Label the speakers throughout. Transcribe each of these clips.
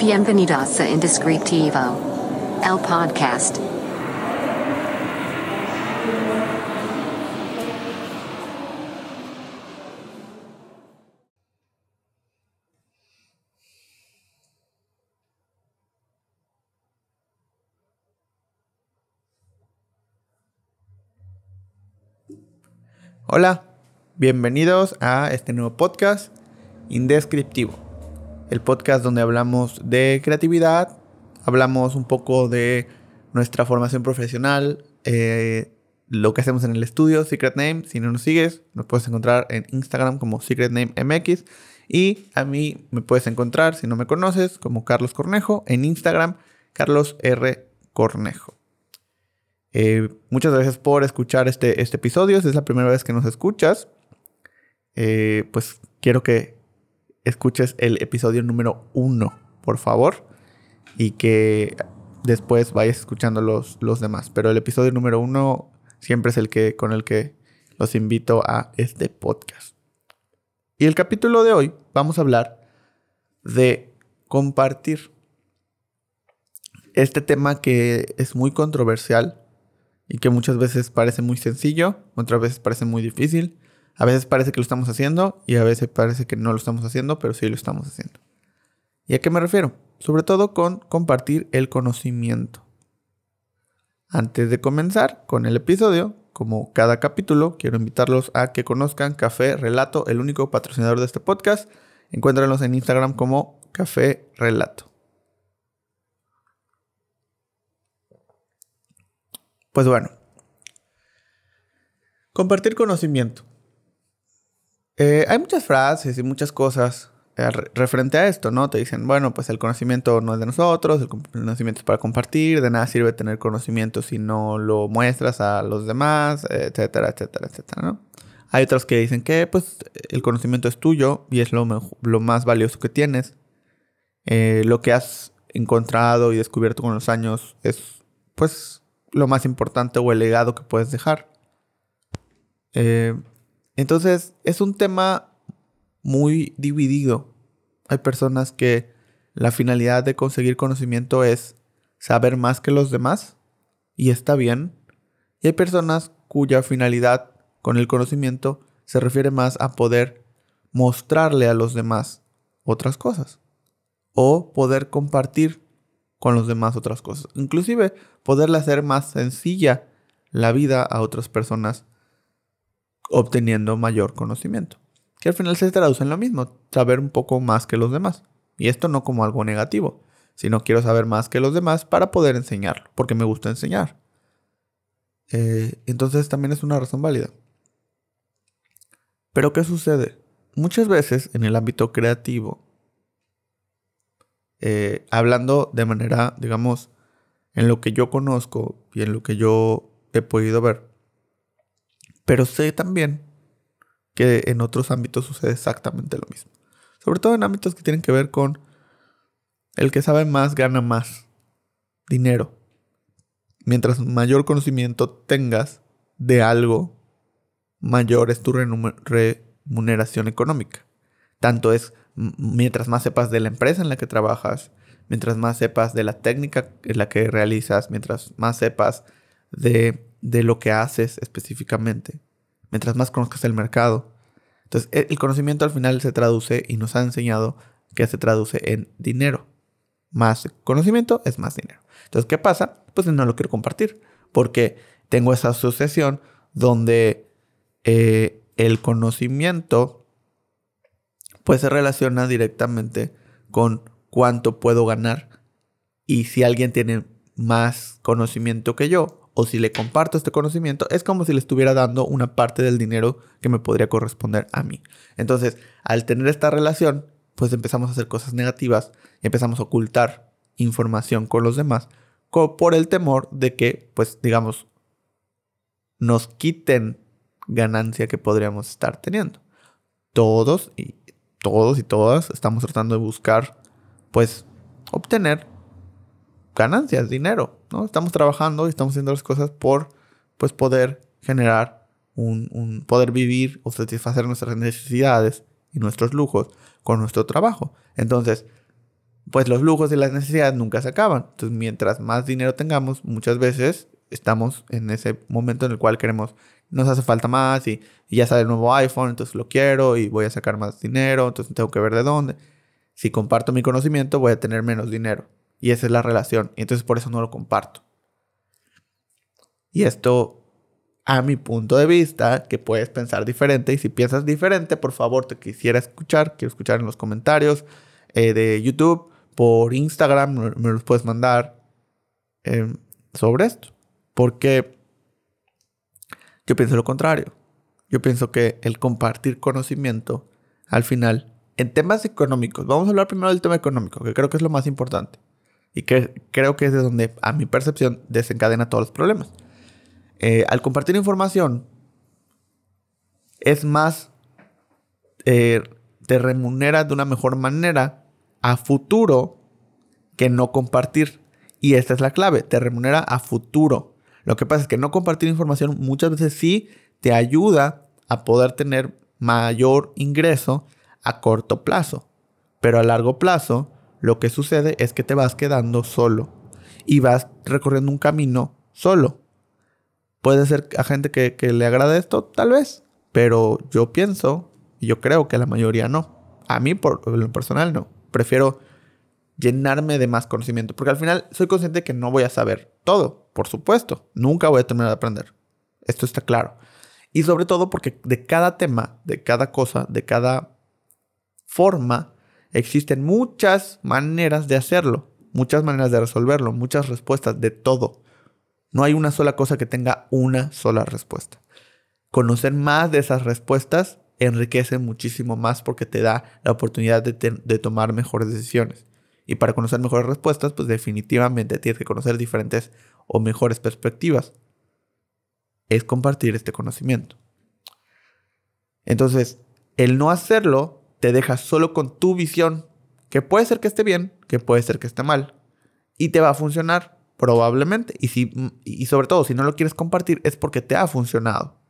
Speaker 1: Bienvenidos a Indescriptivo, el podcast.
Speaker 2: Hola, bienvenidos a este nuevo podcast Indescriptivo, el podcast donde hablamos de creatividad, hablamos un poco de nuestra formación profesional, eh, lo que hacemos en el estudio, Secret Name. Si no nos sigues, nos puedes encontrar en Instagram como Secret Name MX. Y a mí me puedes encontrar, si no me conoces, como Carlos Cornejo, en Instagram, Carlos R. Cornejo. Eh, muchas gracias por escuchar este, este episodio. Si es la primera vez que nos escuchas, eh, pues quiero que escuches el episodio número uno, por favor, y que después vayas escuchando los, los demás. Pero el episodio número uno siempre es el que con el que los invito a este podcast. Y el capítulo de hoy vamos a hablar de compartir. Este tema que es muy controversial y que muchas veces parece muy sencillo, otras veces parece muy difícil, a veces parece que lo estamos haciendo y a veces parece que no lo estamos haciendo, pero sí lo estamos haciendo. ¿Y a qué me refiero? Sobre todo con compartir el conocimiento. Antes de comenzar con el episodio, como cada capítulo, quiero invitarlos a que conozcan Café Relato, el único patrocinador de este podcast. Encuéntranos en Instagram como Café Relato. Pues bueno, compartir conocimiento. Eh, hay muchas frases y muchas cosas eh, referente a esto, ¿no? Te dicen, bueno, pues el conocimiento no es de nosotros, el conocimiento es para compartir, de nada sirve tener conocimiento si no lo muestras a los demás, etcétera, etcétera, etcétera, ¿no? Hay otros que dicen que, pues, el conocimiento es tuyo y es lo, lo más valioso que tienes. Eh, lo que has encontrado y descubierto con los años es, pues, lo más importante o el legado que puedes dejar. Eh, entonces, es un tema muy dividido. Hay personas que la finalidad de conseguir conocimiento es saber más que los demás y está bien. Y hay personas cuya finalidad con el conocimiento se refiere más a poder mostrarle a los demás otras cosas o poder compartir con los demás otras cosas. Inclusive poderle hacer más sencilla la vida a otras personas obteniendo mayor conocimiento. Que al final se traduce en lo mismo, saber un poco más que los demás. Y esto no como algo negativo, sino quiero saber más que los demás para poder enseñarlo, porque me gusta enseñar. Eh, entonces también es una razón válida. Pero ¿qué sucede? Muchas veces en el ámbito creativo eh, hablando de manera, digamos, en lo que yo conozco y en lo que yo he podido ver. Pero sé también que en otros ámbitos sucede exactamente lo mismo. Sobre todo en ámbitos que tienen que ver con el que sabe más gana más dinero. Mientras mayor conocimiento tengas de algo, mayor es tu remuneración económica. Tanto es mientras más sepas de la empresa en la que trabajas, mientras más sepas de la técnica en la que realizas, mientras más sepas de, lo que haces específicamente, mientras más conozcas el mercado. Entonces, e, el conocimiento al final se traduce y nos ha enseñado que se traduce en dinero. Más conocimiento es más dinero. Entonces, ¿qué pasa? Pues no lo quiero compartir porque tengo esa asociación donde eh, el conocimiento pues se relaciona directamente con cuánto puedo ganar y si alguien tiene más conocimiento que yo o si le comparto este conocimiento, es como si le estuviera dando una parte del dinero que me podría corresponder a mí. Entonces, al tener esta relación, pues empezamos a hacer cosas negativas y empezamos a ocultar información con los demás por el temor de que, pues digamos, nos quiten ganancia que podríamos estar teniendo. Todos, y todos y todas estamos tratando de buscar, pues, obtener ganancias, dinero, ¿no? Estamos trabajando y estamos haciendo las cosas por, pues, poder generar un, poder vivir o satisfacer nuestras necesidades y nuestros lujos con nuestro trabajo. Entonces, pues los lujos y las necesidades nunca se acaban. Entonces, mientras más dinero tengamos, muchas veces estamos en ese momento en el cual queremos, nos hace falta más y, ya sale el nuevo iPhone, entonces lo quiero y voy a sacar más dinero, entonces tengo que ver de dónde. Si comparto mi conocimiento, voy a tener menos dinero. Y esa es la relación. Y entonces por eso no lo comparto. Y esto, a mi punto de vista, que puedes pensar diferente. Y si piensas diferente, por favor, te quisiera escuchar. Quiero escuchar en los comentarios eh, de YouTube, por Instagram, me, los puedes mandar eh, sobre esto. Porque yo pienso lo contrario. Yo pienso que el compartir conocimiento, al final, en temas económicos, vamos a hablar primero del tema económico, que creo que es lo más importante. Y que creo que es de donde, a mi percepción, desencadena todos los problemas. Eh, al compartir información, es más, eh, te remunera de una mejor manera a futuro que no compartir. Y esta es la clave, te remunera a futuro. Lo que pasa es que no compartir información muchas veces sí te ayuda a poder tener mayor ingreso a corto plazo. Pero a largo plazo, lo que sucede es que te vas quedando solo y vas recorriendo un camino solo. Puede ser a gente que, le agrade esto, tal vez, pero yo pienso y yo creo que la mayoría no. A mí, por lo personal, no. Prefiero llenarme de más conocimiento, porque al final soy consciente que no voy a saber todo, por supuesto. Nunca voy a terminar de aprender. Esto está claro. Y sobre todo porque de cada tema, de cada cosa, de cada forma, existen muchas maneras de hacerlo, muchas maneras de resolverlo, muchas respuestas de todo. No hay una sola cosa que tenga una sola respuesta. Conocer más de esas respuestas enriquece muchísimo más porque te da la oportunidad de, tomar mejores decisiones. Y para conocer mejores respuestas, pues definitivamente tienes que conocer diferentes o mejores perspectivas. Es compartir este conocimiento. Entonces, el no hacerlo te deja solo con tu visión, que puede ser que esté bien, que puede ser que esté mal. Y te va a funcionar, probablemente. Y, si, y sobre todo, si no lo quieres compartir, es porque te ha funcionado.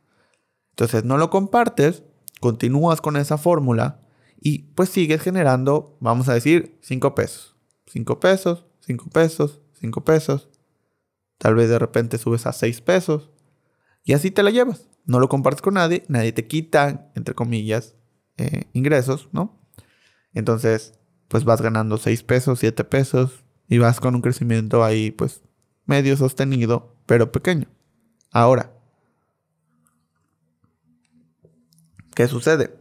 Speaker 2: Entonces, no lo compartes, continúas con esa fórmula y pues sigues generando, vamos a decir, 5 pesos. 5 pesos, 5 pesos, 5 pesos. Tal vez de repente subes a 6 pesos. Y así te la llevas. No lo compartes con nadie, nadie te quita, entre comillas, eh, ingresos, ¿no? Entonces, pues vas ganando 6 pesos, 7 pesos y vas con un crecimiento ahí, pues, medio sostenido, pero pequeño. Ahora, ¿qué sucede?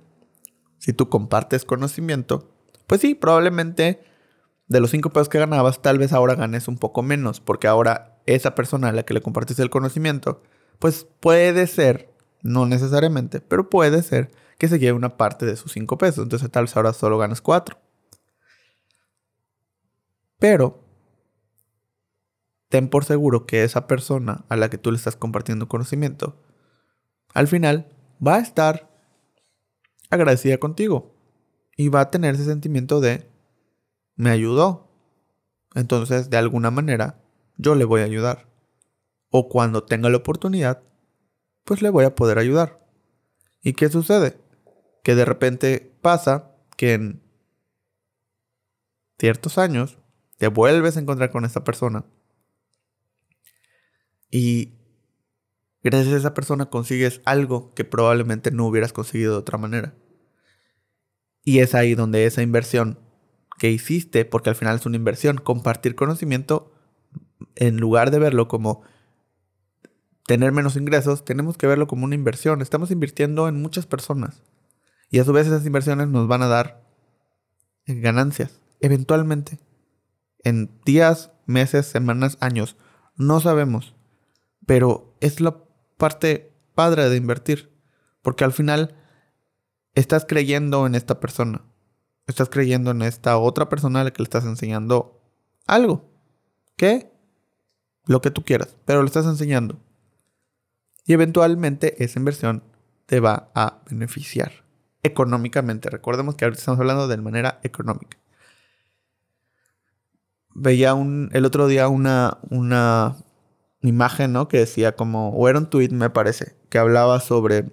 Speaker 2: Si tú compartes conocimiento, pues sí, probablemente de los 5 pesos que ganabas, tal vez ahora ganes un poco menos, porque ahora esa persona a la que le compartiste el conocimiento, pues puede ser, no necesariamente, pero puede ser que se lleve una parte de sus 5 pesos. Entonces tal vez ahora solo ganas 4. Pero ten por seguro que esa persona a la que tú le estás compartiendo conocimiento, al final va a estar agradecida contigo y va a tener ese sentimiento de me ayudó. Entonces, de alguna manera, yo le voy a ayudar. O cuando tenga la oportunidad, pues le voy a poder ayudar. ¿Y qué sucede? Que de repente pasa que en ciertos años te vuelves a encontrar con esa persona y gracias a esa persona consigues algo que probablemente no hubieras conseguido de otra manera. Y es ahí donde esa inversión que hiciste, porque al final es una inversión, compartir conocimiento, en lugar de verlo como tener menos ingresos, tenemos que verlo como una inversión. Estamos invirtiendo en muchas personas. Y a su vez esas inversiones nos van a dar ganancias, eventualmente. En días, meses, semanas, años. No sabemos. Pero es la parte padre de invertir. Porque al final estás creyendo en esta persona. Estás creyendo en esta otra persona a la que le estás enseñando algo. ¿Qué? Lo que tú quieras. Pero le estás enseñando. Y eventualmente esa inversión te va a beneficiar económicamente. Recordemos que ahorita estamos hablando de manera económica. Veía un, el otro día una, una imagen, ¿no? Que decía como, o era un tweet, me parece, que hablaba sobre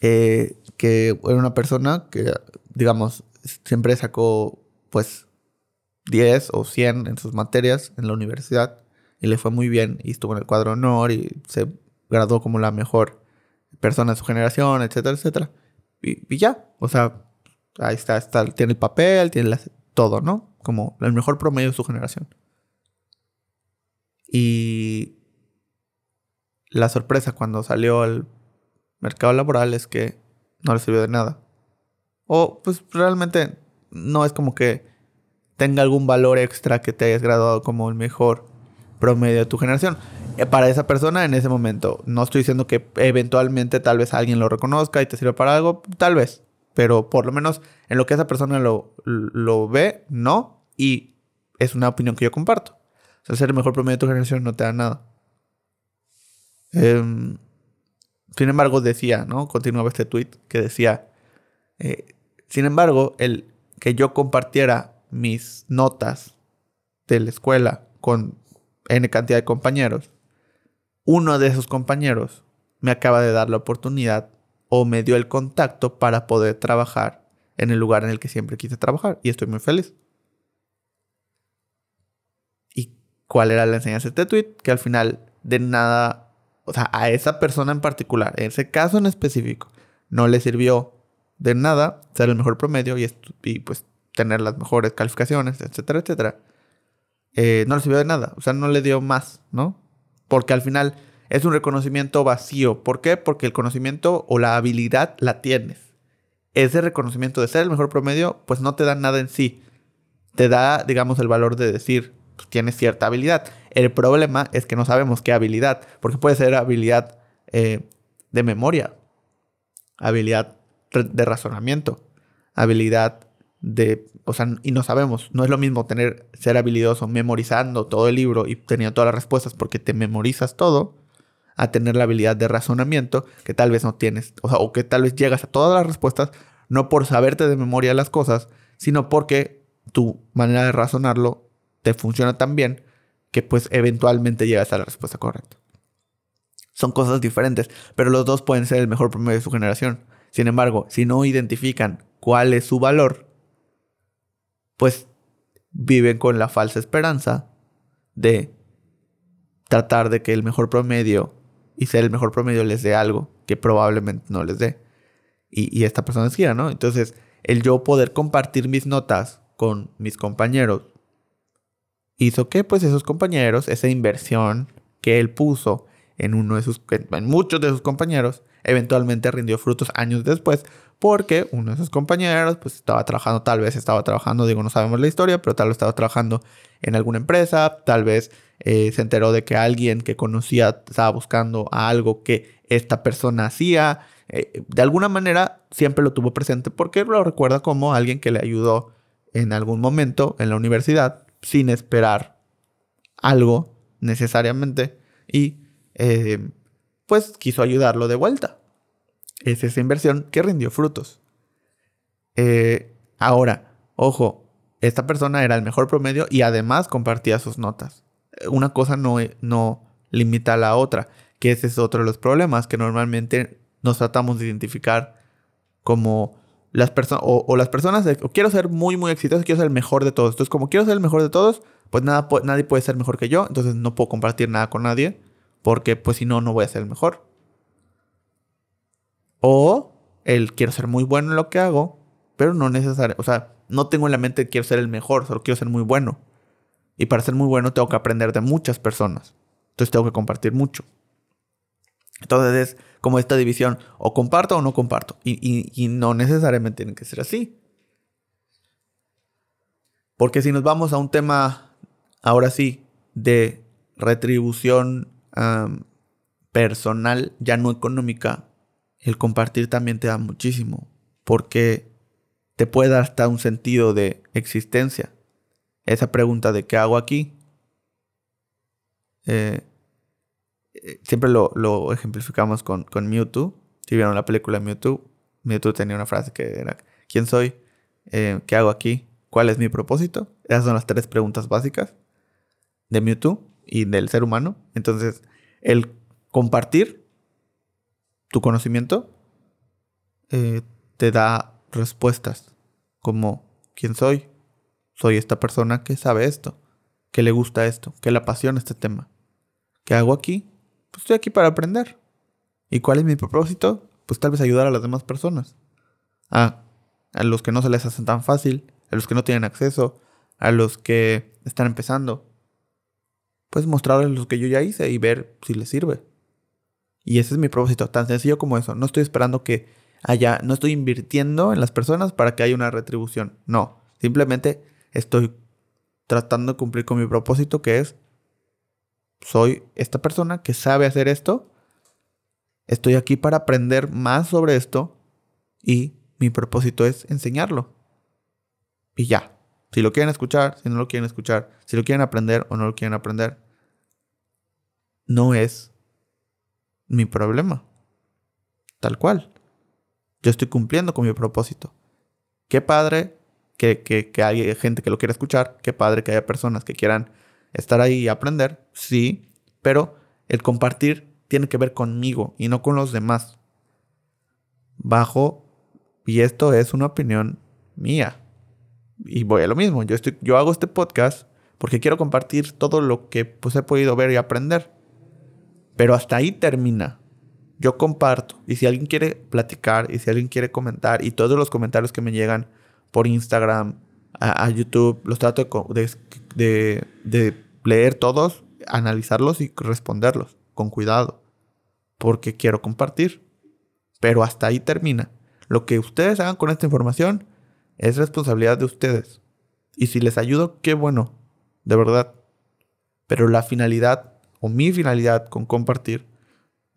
Speaker 2: eh, que era una persona que, digamos, siempre sacó, pues, 10 o 100 en sus materias en la universidad y le fue muy bien y estuvo en el cuadro honor y se graduó como la mejor persona de su generación, etcétera, etcétera. Y, ya, o sea, ahí está, está, tiene el papel, tiene todo, ¿no? Como el mejor promedio de su generación. Y la sorpresa cuando salió al mercado laboral es que no le sirvió de nada. O pues realmente no es como que tenga algún valor extra que te hayas graduado como el mejor promedio de tu generación. Eh, para esa persona en ese momento, no estoy diciendo que eventualmente tal vez alguien lo reconozca y te sirva para algo, tal vez, pero por lo menos en lo que esa persona lo, lo ve, no, y es una opinión que yo comparto. O sea, ser el mejor promedio de tu generación no te da nada. Em, sin embargo, decía, ¿no? Continuaba este tweet que decía, eh, sin embargo, el que yo compartiera mis notas de la escuela con N cantidad de compañeros, uno de esos compañeros me acaba de dar la oportunidad o me dio el contacto para poder trabajar en el lugar en el que siempre quise trabajar y estoy muy feliz. ¿Y cuál era la enseñanza de este tweet? Que al final de nada o sea, a esa persona en particular, en ese caso en específico, no le sirvió de nada ser el mejor promedio y, pues tener las mejores calificaciones, etcétera, etcétera. Eh, no le sirvió de nada, o sea, no le dio más, ¿no? Porque al final es un reconocimiento vacío. ¿Por qué? Porque el conocimiento o la habilidad la tienes. Ese reconocimiento de ser el mejor promedio, pues no te da nada en sí. Te da, digamos, el valor de decir, pues, tienes cierta habilidad. El problema es que no sabemos qué habilidad, porque puede ser habilidad eh, de memoria, habilidad de razonamiento, habilidad de, o sea, y no sabemos, no es lo mismo tener, ser habilidoso memorizando todo el libro y teniendo todas las respuestas porque te memorizas todo, a tener la habilidad de razonamiento que tal vez no tienes, o, sea, o que tal vez llegas a todas las respuestas no por saberte de memoria las cosas, sino porque tu manera de razonarlo te funciona tan bien que pues eventualmente llegas a la respuesta correcta. Son cosas diferentes, pero los dos pueden ser el mejor promedio de su generación. Sin embargo, si no identifican cuál es su valor, pues viven con la falsa esperanza de tratar de que el mejor promedio y ser el mejor promedio les dé algo que probablemente no les dé. Y, esta persona decía, ¿no? Entonces, el yo poder compartir mis notas con mis compañeros hizo que pues esos compañeros, esa inversión que él puso en uno de sus, en muchos de sus compañeros, eventualmente rindió frutos años después, porque uno de sus compañeros pues estaba trabajando, tal vez estaba trabajando, digo, no sabemos la historia, pero tal vez estaba trabajando en alguna empresa, tal vez eh, se enteró de que alguien que conocía estaba buscando algo que esta persona hacía, eh, de alguna manera siempre lo tuvo presente porque lo recuerda como alguien que le ayudó en algún momento en la universidad sin esperar algo necesariamente y eh, pues quiso ayudarlo de vuelta. Es esa inversión que rindió frutos. Eh, ahora, ojo, esta persona era el mejor promedio y además compartía sus notas. Una cosa no, no limita a la otra, que ese es otro de los problemas que normalmente nos tratamos de identificar como las personas, o, las personas, o quiero ser muy, muy exitoso, quiero ser el mejor de todos. Entonces, como quiero ser el mejor de todos, pues nada, nadie puede ser mejor que yo, entonces no puedo compartir nada con nadie, porque pues si no, no voy a ser el mejor. O el quiero ser muy bueno en lo que hago, pero no necesariamente, o sea, no tengo en la mente quiero ser el mejor, solo quiero ser muy bueno. Y para ser muy bueno tengo que aprender de muchas personas. Entonces tengo que compartir mucho. Entonces es como esta división, o comparto o no comparto. Y, no necesariamente tiene que ser así. Porque si nos vamos a un tema, ahora sí, de retribución personal, ya no económica, el compartir también te da muchísimo. Porque te puede dar hasta un sentido de existencia. Esa pregunta de qué hago aquí. Eh, eh, siempre lo, lo, ejemplificamos con, con Mewtwo. Si vieron la película Mewtwo, Mewtwo tenía una frase que era, ¿quién soy? Eh, ¿Qué hago aquí? ¿Cuál es mi propósito? Esas son las tres preguntas básicas de Mewtwo y del ser humano. Entonces, el compartir tu conocimiento eh, te da respuestas como quién soy, soy esta persona que sabe esto, que le gusta esto, que le apasiona este tema. ¿Qué hago aquí? Pues estoy aquí para aprender. ¿Y cuál es mi propósito? Pues tal vez ayudar a las demás personas. A, a los que no se les hace tan fácil, a los que no tienen acceso, a los que están empezando. Pues mostrarles lo que yo ya hice y ver si les sirve. Y ese es mi propósito, tan sencillo como eso. No estoy esperando que haya, no estoy invirtiendo en las personas para que haya una retribución. No, simplemente estoy tratando de cumplir con mi propósito que es, soy esta persona que sabe hacer esto, estoy aquí para aprender más sobre esto y mi propósito es enseñarlo. Y ya, si lo quieren escuchar, si no lo quieren escuchar, si lo quieren aprender o no lo quieren aprender, no es mi problema. Tal cual. Yo estoy cumpliendo con mi propósito. Qué padre que, que, que haya gente que lo quiera escuchar. Qué padre que haya personas que quieran estar ahí y aprender. Sí, pero el compartir tiene que ver conmigo y no con los demás. Bajo, y esto es una opinión mía. Y voy a lo mismo. Yo, estoy, yo hago este podcast porque quiero compartir todo lo que pues, he podido ver y aprender. Pero hasta ahí termina. Yo comparto. Y si alguien quiere platicar, y si alguien quiere comentar, y todos los comentarios que me llegan por Instagram, a, YouTube, los trato de, de leer todos, analizarlos y responderlos con cuidado. Porque quiero compartir. Pero hasta ahí termina. Lo que ustedes hagan con esta información es responsabilidad de ustedes. Y si les ayudo, qué bueno. De verdad. Pero la finalidad o mi finalidad con compartir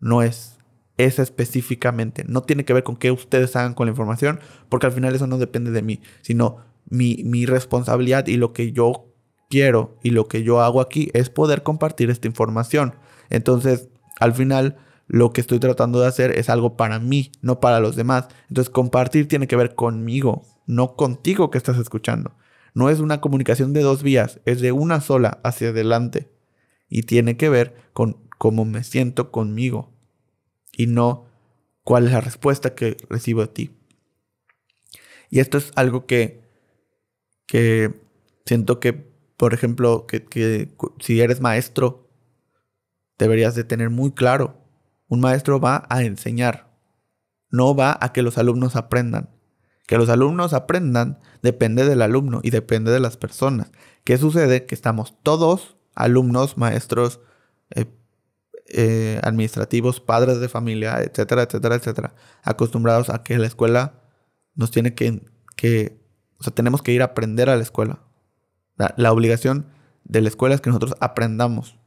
Speaker 2: no es esa específicamente. No tiene que ver con qué ustedes hagan con la información, porque al final eso no depende de mí, sino mi, mi responsabilidad y lo que yo quiero y lo que yo hago aquí es poder compartir esta información. Entonces, al final, lo que estoy tratando de hacer es algo para mí, no para los demás. Entonces, compartir tiene que ver conmigo, no contigo que estás escuchando. No es una comunicación de dos vías, es de una sola hacia adelante y tiene que ver con cómo me siento conmigo y no cuál es la respuesta que recibo de ti. Y esto es algo que, que siento que, por ejemplo, que, que si eres maestro, deberías de tener muy claro. Un maestro va a enseñar, no va a que los alumnos aprendan. Que los alumnos aprendan depende del alumno y depende de las personas. ¿Qué sucede? Que estamos todos alumnos, maestros, eh, eh, administrativos, padres de familia, etcétera, etcétera, etcétera, acostumbrados a que la escuela nos tiene que, que o sea, tenemos que ir a aprender a la escuela. La, la obligación de la escuela es que nosotros aprendamos.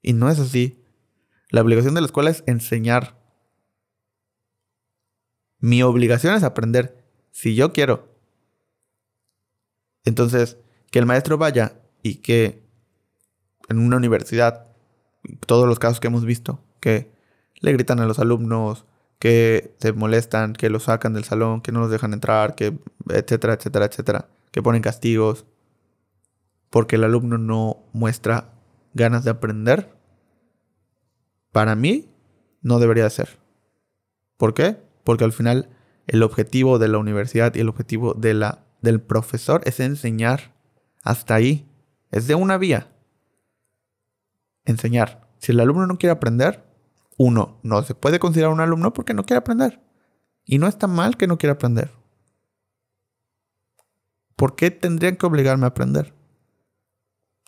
Speaker 2: Y no es así. La obligación de la escuela es enseñar. Mi obligación es aprender si yo quiero. Entonces, que el maestro vaya y que en una universidad, todos los casos que hemos visto, que le gritan a los alumnos, que se molestan, que los sacan del salón, que no los dejan entrar, que etcétera, etcétera, etcétera, que ponen castigos, porque el alumno no muestra ganas de aprender, para mí no debería ser. ¿Por qué? Porque al final el objetivo de la universidad y el objetivo del profesor es enseñar. Hasta ahí. Es de una vía enseñar. Si el alumno no quiere aprender, uno, no se puede considerar un alumno porque no quiere aprender. Y no está mal que no quiera aprender. ¿Por qué tendrían que obligarme a aprender?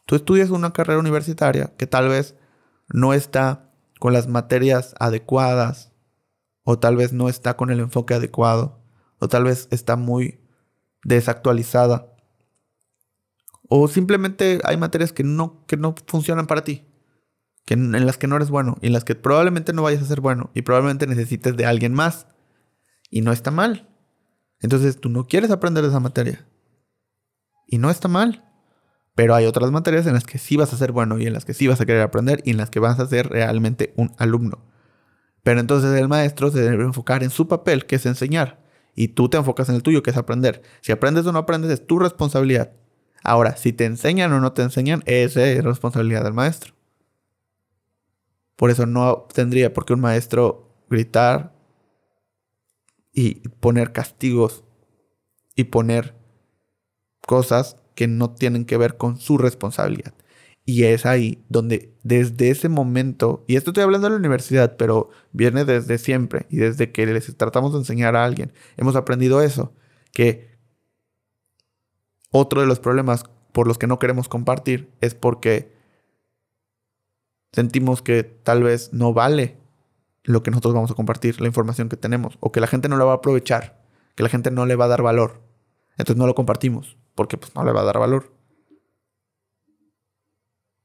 Speaker 2: Tú estudias una carrera universitaria que tal vez no está con las materias adecuadas, o tal vez no está con el enfoque adecuado, o tal vez está muy desactualizada, o simplemente hay materias que no, que no funcionan para ti en las que no eres bueno y en las que probablemente no vayas a ser bueno y probablemente necesites de alguien más. Y no está mal. Entonces tú no quieres aprender esa materia. Y no está mal. Pero hay otras materias en las que sí vas a ser bueno y en las que sí vas a querer aprender y en las que vas a ser realmente un alumno. Pero entonces el maestro se debe enfocar en su papel, que es enseñar. Y tú te enfocas en el tuyo, que es aprender. Si aprendes o no aprendes, es tu responsabilidad. Ahora, si te enseñan o no te enseñan, esa es responsabilidad del maestro. Por eso no tendría por qué un maestro gritar y poner castigos y poner cosas que no tienen que ver con su responsabilidad. Y es ahí donde desde ese momento, y esto estoy hablando de la universidad, pero viene desde siempre y desde que les tratamos de enseñar a alguien, hemos aprendido eso, que otro de los problemas por los que no queremos compartir es porque sentimos que tal vez no vale lo que nosotros vamos a compartir, la información que tenemos, o que la gente no la va a aprovechar, que la gente no le va a dar valor. Entonces no lo compartimos, porque pues no le va a dar valor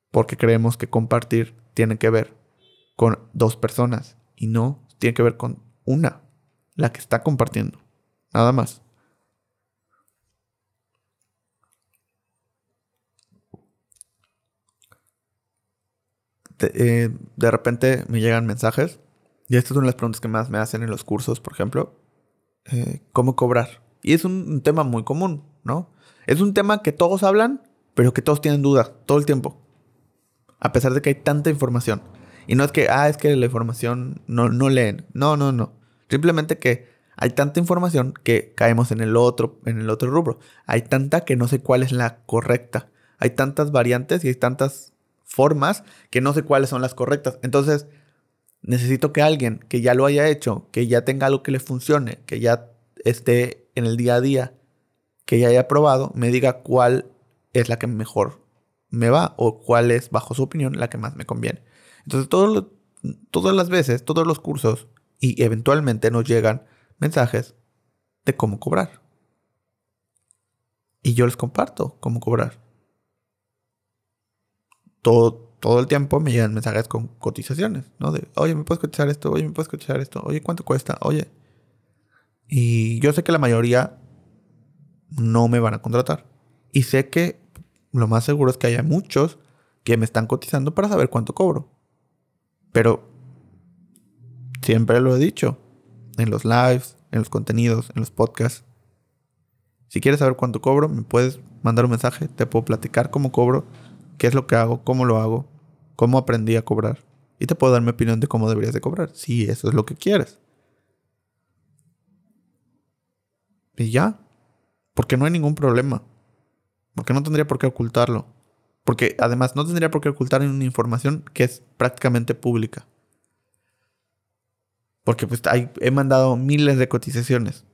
Speaker 2: porque creemos que compartir tiene que ver con dos personas y no tiene que ver con una, la que está compartiendo. Nada más. De, eh, repente me llegan mensajes y esta es una de las preguntas que más me hacen en los cursos, por ejemplo. Eh, ¿Cómo cobrar? Y es un tema muy común, ¿no? Es un tema que todos hablan, pero que todos tienen dudas todo el tiempo a pesar de que hay tanta información. Y no es que, ah, es que la información no, no leen. No, no, no. Simplemente que hay tanta información que caemos en el otro, en el otro rubro. Hay tanta que no sé cuál es la correcta. Hay tantas variantes y hay tantas formas que no sé cuáles son las correctas. Entonces, necesito que alguien que ya lo haya hecho, que ya tenga algo que le funcione, que ya esté en el día a día, que ya haya probado, me diga cuál es la que mejor me va o cuál es, bajo su opinión, la que más me conviene. Entonces, todas las veces, todos los cursos y eventualmente nos llegan mensajes de cómo cobrar. Y yo les comparto cómo cobrar. Todo, todo el tiempo me llegan mensajes con cotizaciones, ¿no? De, oye, ¿me puedes cotizar esto? Oye, ¿me puedes cotizar esto? Oye, ¿cuánto cuesta? Oye. Y yo sé que la mayoría no me van a contratar. Y sé que lo más seguro es que haya muchos que me están cotizando para saber cuánto cobro. Pero siempre lo he dicho, en los lives, en los contenidos, en los podcasts. Si quieres saber cuánto cobro, me puedes mandar un mensaje, te puedo platicar cómo cobro, qué es lo que hago, cómo lo hago, cómo aprendí a cobrar. Y te puedo dar mi opinión de cómo deberías de cobrar, si eso es lo que quieres. Y ya, porque no hay ningún problema. Porque no tendría por qué ocultarlo. Porque además no tendría por qué ocultar una información que es prácticamente pública. Porque pues he mandado miles de cotizaciones.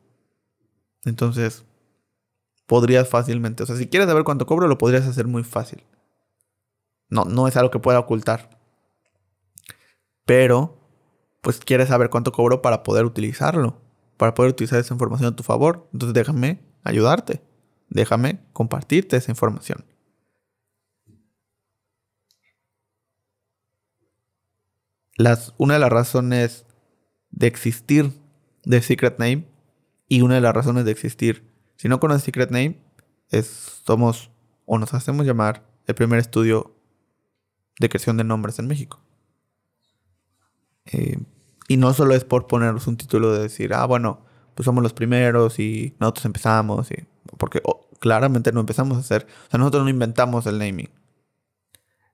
Speaker 2: Entonces, podrías fácilmente, o sea, si quieres saber cuánto cobro, lo podrías hacer muy fácil. No, no es algo que pueda ocultar. Pero, pues quieres saber cuánto cobro para poder utilizarlo. Para poder utilizar esa información a tu favor. Entonces déjame ayudarte déjame compartirte esa información. Las, una de las razones de existir de Secret Name y una de las razones de existir, si no conoces Secret Name, es somos o nos hacemos llamar el primer estudio de creación de nombres en México. Eh, y no solo es por ponernos un título de decir, ah, bueno, pues somos los primeros y nosotros empezamos, y, porque claramente no empezamos a hacer, o sea, nosotros no inventamos el naming.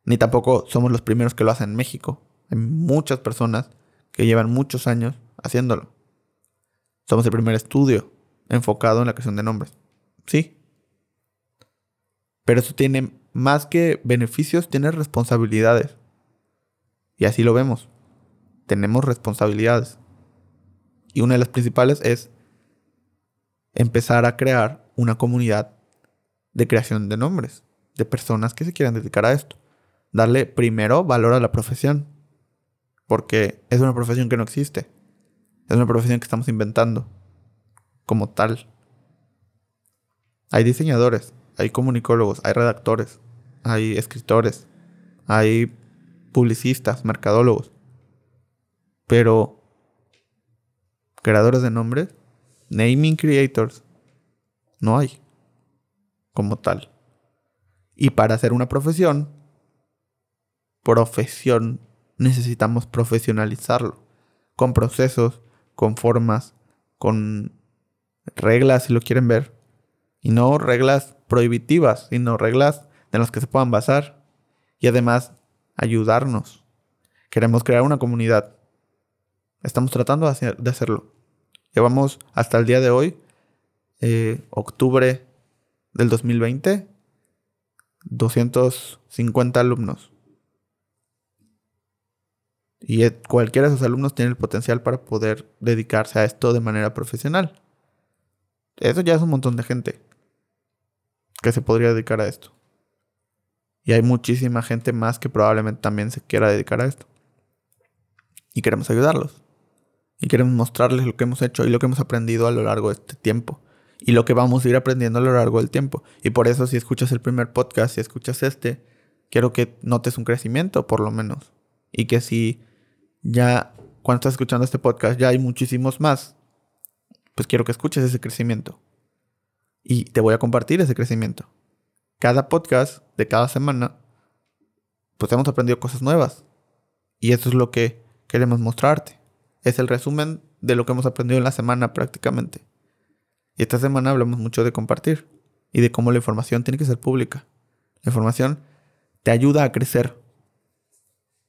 Speaker 2: Ni tampoco somos los primeros que lo hacen en México. Hay muchas personas que llevan muchos años haciéndolo. Somos el primer estudio enfocado en la creación de nombres. Sí. Pero eso tiene más que beneficios, tiene responsabilidades. Y así lo vemos. Tenemos responsabilidades. Y una de las principales es empezar a crear una comunidad de creación de nombres, de personas que se quieran dedicar a esto. Darle primero valor a la profesión, porque es una profesión que no existe. Es una profesión que estamos inventando como tal. Hay diseñadores, hay comunicólogos, hay redactores, hay escritores, hay publicistas, mercadólogos. Pero creadores de nombres, naming creators, no hay como tal. Y para hacer una profesión, profesión, necesitamos profesionalizarlo. Con procesos, con formas, con reglas, si lo quieren ver. Y no reglas prohibitivas, sino reglas en las que se puedan basar. Y además, ayudarnos. Queremos crear una comunidad. Estamos tratando de hacerlo. Llevamos hasta el día de hoy, eh, octubre del 2020, 250 alumnos. Y cualquiera de esos alumnos tiene el potencial para poder dedicarse a esto de manera profesional. Eso ya es un montón de gente que se podría dedicar a esto. Y hay muchísima gente más que probablemente también se quiera dedicar a esto. Y queremos ayudarlos. Y queremos mostrarles lo que hemos hecho y lo que hemos aprendido a lo largo de este tiempo. Y lo que vamos a ir aprendiendo a lo largo del tiempo. Y por eso si escuchas el primer podcast, si escuchas este, quiero que notes un crecimiento por lo menos. Y que si ya cuando estás escuchando este podcast ya hay muchísimos más, pues quiero que escuches ese crecimiento. Y te voy a compartir ese crecimiento. Cada podcast de cada semana, pues hemos aprendido cosas nuevas. Y eso es lo que queremos mostrarte. Es el resumen de lo que hemos aprendido en la semana prácticamente. Y esta semana hablamos mucho de compartir y de cómo la información tiene que ser pública. La información te ayuda a crecer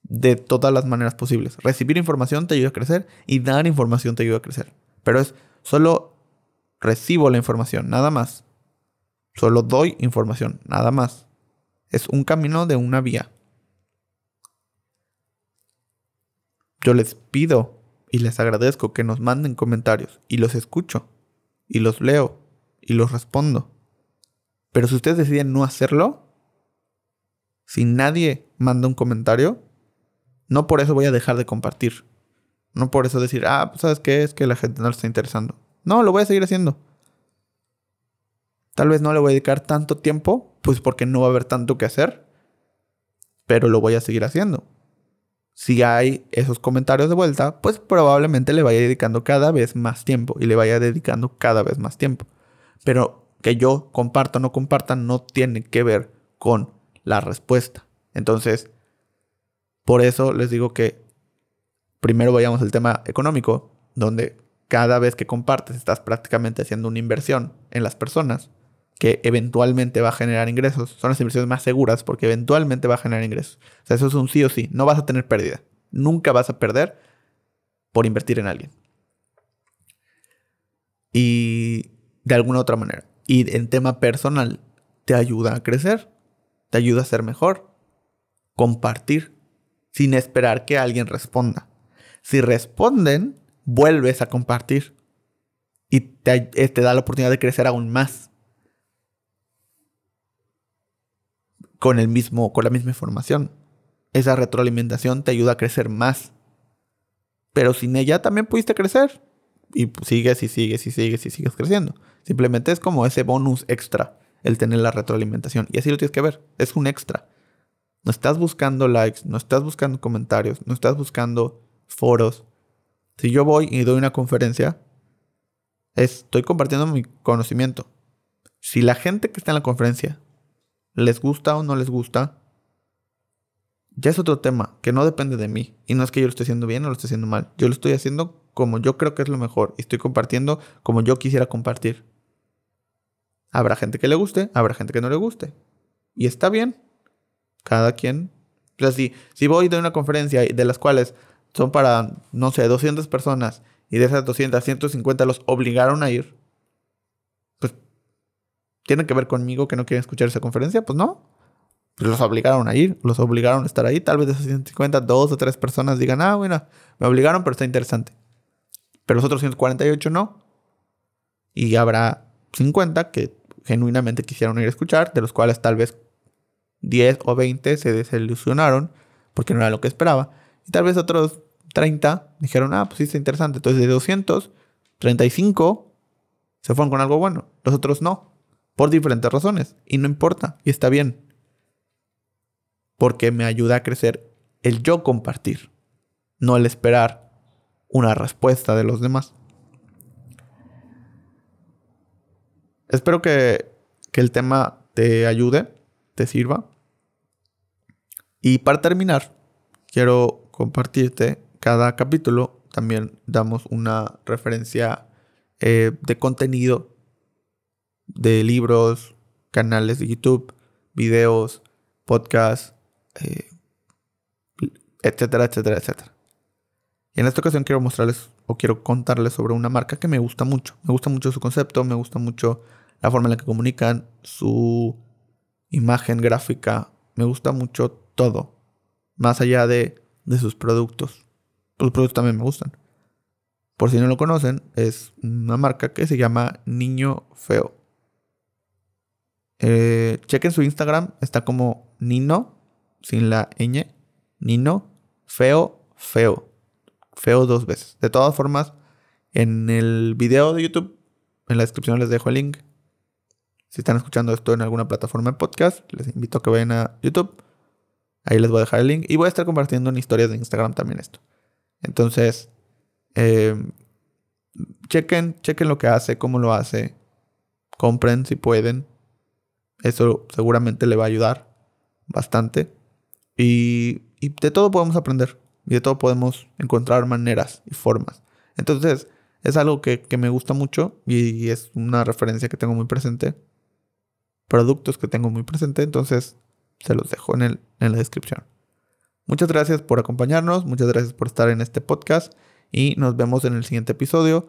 Speaker 2: de todas las maneras posibles. Recibir información te ayuda a crecer y dar información te ayuda a crecer. Pero es solo recibo la información, nada más. Solo doy información, nada más. Es un camino de una vía. Yo les pido y les agradezco que nos manden comentarios y los escucho y los leo y los respondo. Pero si ustedes deciden no hacerlo, si nadie manda un comentario, no por eso voy a dejar de compartir. No por eso decir, ah, pues sabes qué, es que la gente no le está interesando. No, lo voy a seguir haciendo. Tal vez no le voy a dedicar tanto tiempo, pues porque no va a haber tanto que hacer, pero lo voy a seguir haciendo. Si hay esos comentarios de vuelta, pues probablemente le vaya dedicando cada vez más tiempo y le vaya dedicando cada vez más tiempo. Pero que yo comparta o no comparta no tiene que ver con la respuesta. Entonces, por eso les digo que primero vayamos al tema económico, donde cada vez que compartes estás prácticamente haciendo una inversión en las personas que eventualmente va a generar ingresos. Son las inversiones más seguras porque eventualmente va a generar ingresos. O sea, eso es un sí o sí. No vas a tener pérdida. Nunca vas a perder por invertir en alguien. Y de alguna otra manera. Y en tema personal, te ayuda a crecer, te ayuda a ser mejor, compartir sin esperar que alguien responda. Si responden, vuelves a compartir y te, eh, te da la oportunidad de crecer aún más. Con, el mismo, con la misma información. Esa retroalimentación te ayuda a crecer más. Pero sin ella también pudiste crecer. Y sigues y sigues y sigues y sigues creciendo. Simplemente es como ese bonus extra el tener la retroalimentación. Y así lo tienes que ver. Es un extra. No estás buscando likes, no estás buscando comentarios, no estás buscando foros. Si yo voy y doy una conferencia, estoy compartiendo mi conocimiento. Si la gente que está en la conferencia les gusta o no les gusta, ya es otro tema que no depende de mí. Y no es que yo lo esté haciendo bien o lo esté haciendo mal. Yo lo estoy haciendo como yo creo que es lo mejor. Y estoy compartiendo como yo quisiera compartir. Habrá gente que le guste, habrá gente que no le guste. Y está bien. Cada quien. O si, si voy de una conferencia de las cuales son para, no sé, 200 personas y de esas 200, 150 los obligaron a ir, ¿tiene que ver conmigo que no quieren escuchar esa conferencia? Pues no. Pues los obligaron a ir, los obligaron a estar ahí. Tal vez de esas 150, dos o tres personas digan, ah, bueno, me obligaron, pero está interesante. Pero los otros 148 no. Y habrá 50 que genuinamente quisieron ir a escuchar, de los cuales tal vez 10 o 20 se desilusionaron porque no era lo que esperaba. Y tal vez otros 30 dijeron, ah, pues sí, está interesante. Entonces de 200, 35 se fueron con algo bueno. Los otros no. Por diferentes razones. Y no importa. Y está bien. Porque me ayuda a crecer el yo compartir. No el esperar una respuesta de los demás. Espero que, que el tema te ayude te sirva. Y para terminar, quiero compartirte cada capítulo. También damos una referencia eh, de contenido de libros, canales de YouTube, videos, podcasts, eh, etcétera, etcétera, etcétera. Y en esta ocasión quiero mostrarles o quiero contarles sobre una marca que me gusta mucho. Me gusta mucho su concepto, me gusta mucho la forma en la que comunican, su imagen gráfica. Me gusta mucho todo. Más allá de, de sus productos. Los productos también me gustan. Por si no lo conocen, es una marca que se llama Niño Feo. Eh, chequen su Instagram, está como Nino, sin la ñ. Nino, feo, feo. Feo dos veces. De todas formas, en el video de YouTube, en la descripción les dejo el link. Si están escuchando esto en alguna plataforma de podcast, les invito a que vayan a YouTube. Ahí les voy a dejar el link. Y voy a estar compartiendo en historias de Instagram también esto. Entonces, eh, chequen, chequen lo que hace, cómo lo hace. Compren si pueden. Eso seguramente le va a ayudar bastante. Y, de todo podemos aprender. Y de todo podemos encontrar maneras y formas. Entonces, es algo que, me gusta mucho y, es una referencia que tengo muy presente. Productos que tengo muy presente. Entonces, se los dejo en, el, en la descripción. Muchas gracias por acompañarnos. Muchas gracias por estar en este podcast. Y nos vemos en el siguiente episodio.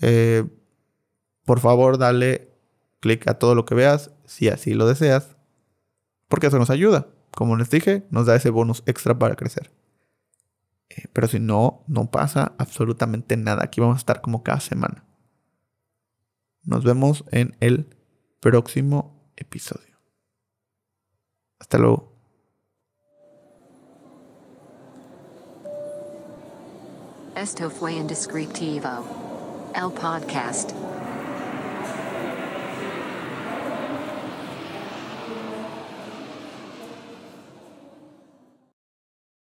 Speaker 2: Eh, por favor, dale clic a todo lo que veas si así lo deseas. Porque eso nos ayuda. Como les dije, nos da ese bonus extra para crecer. Eh, pero si no, no pasa absolutamente nada. Aquí vamos a estar como cada semana. Nos vemos en el próximo episodio. Hasta luego.
Speaker 1: Esto fue Indescriptivo. El podcast.